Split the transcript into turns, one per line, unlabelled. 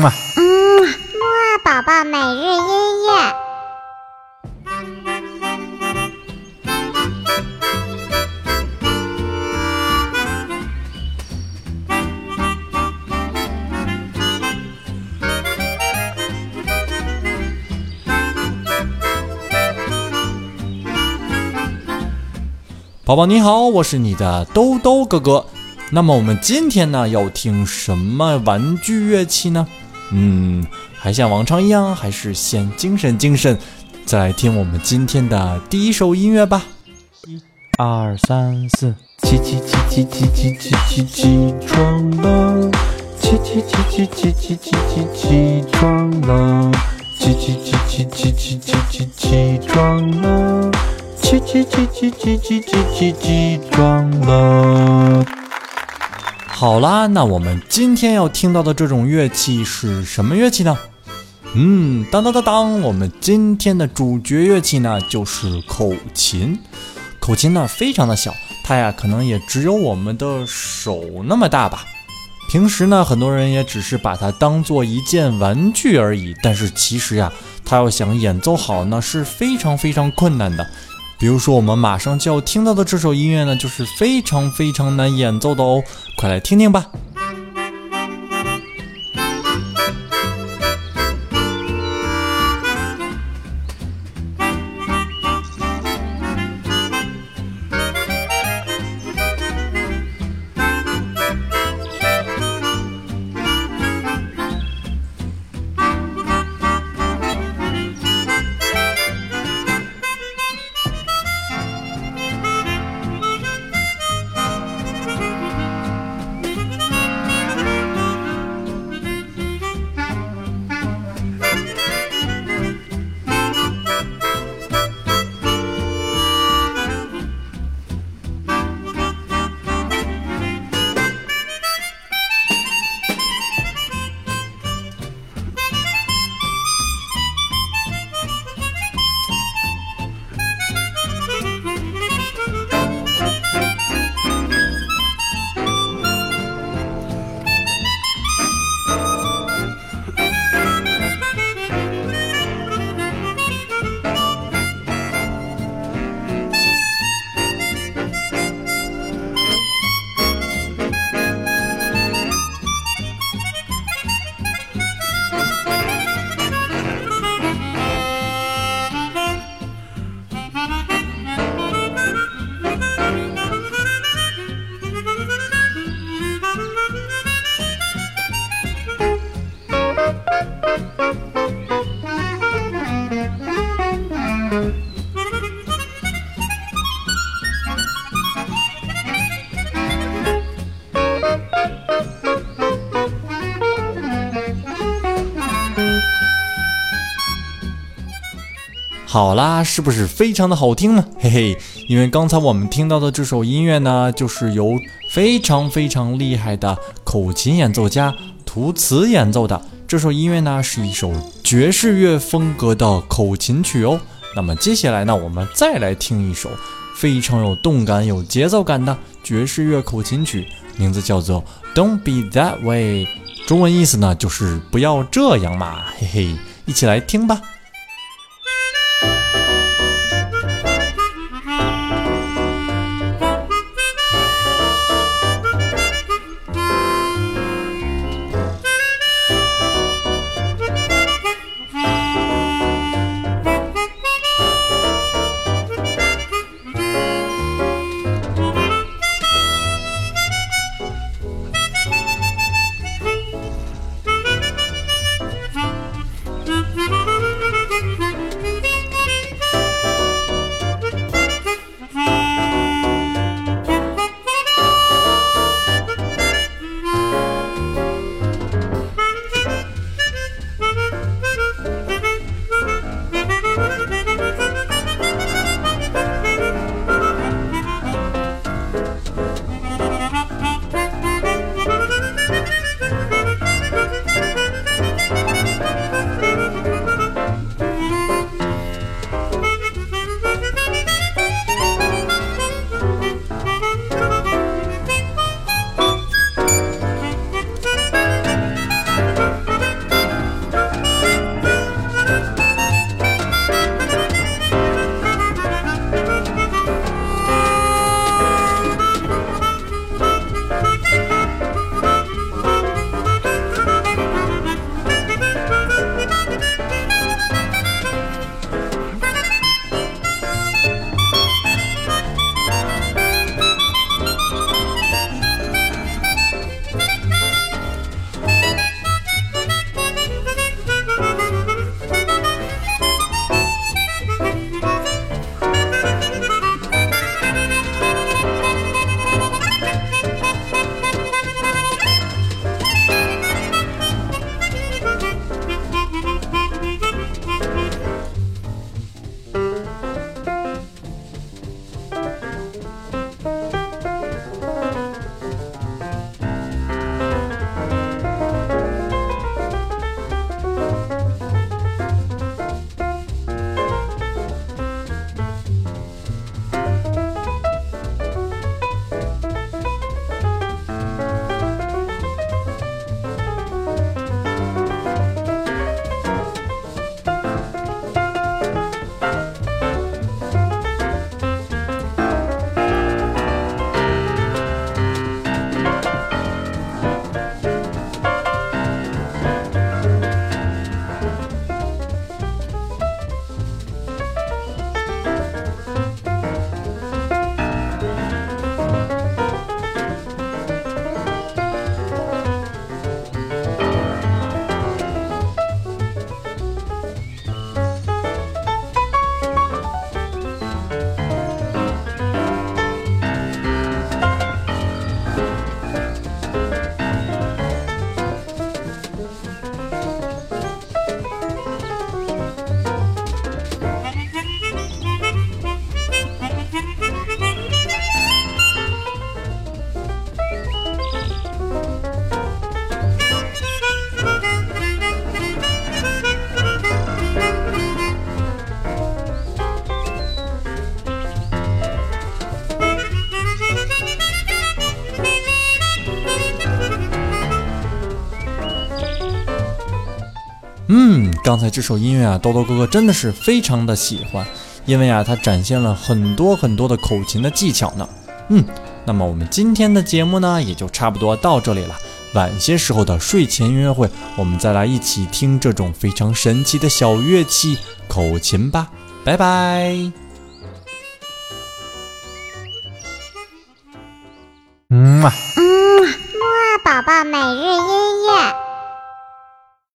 嘛。
嗯，木二宝宝每日音乐。
宝宝你好，我是你的兜兜哥哥。那么我们今天呢要听什么玩具乐器呢？嗯，还像往常一样，还是先精神精神，再来听我们今天的第一首音乐吧。一、二、三、四，
起起起起起起起起起床了，起起起起起起起起起床了，起起起起起起起起起床了，起起起起起起起起起床了。
好啦，那我们今天要听到的这种乐器是什么乐器呢？嗯，当当当当，我们今天的主角乐器呢就是口琴。口琴呢非常的小，它呀可能也只有我们的手那么大吧。平时呢，很多人也只是把它当做一件玩具而已。但是其实呀，它要想演奏好呢是非常非常困难的。比如说，我们马上就要听到的这首音乐呢，就是非常非常难演奏的哦，快来听听吧。好啦，是不是非常的好听呢？嘿嘿，因为刚才我们听到的这首音乐呢，就是由非常非常厉害的口琴演奏家图茨演奏的。这首音乐呢，是一首爵士乐风格的口琴曲哦。那么接下来呢，我们再来听一首非常有动感、有节奏感的爵士乐口琴曲，名字叫做《Don't Be That Way》，中文意思呢就是不要这样嘛。嘿嘿，一起来听吧。Música 嗯，刚才这首音乐啊，豆豆哥哥真的是非常的喜欢，因为啊，它展现了很多很多的口琴的技巧呢。嗯，那么我们今天的节目呢，也就差不多到这里了。晚些时候的睡前音乐会，我们再来一起听这种非常神奇的小乐器口琴吧。拜拜。
嗯嘛。
嗯，木二宝宝每日音乐。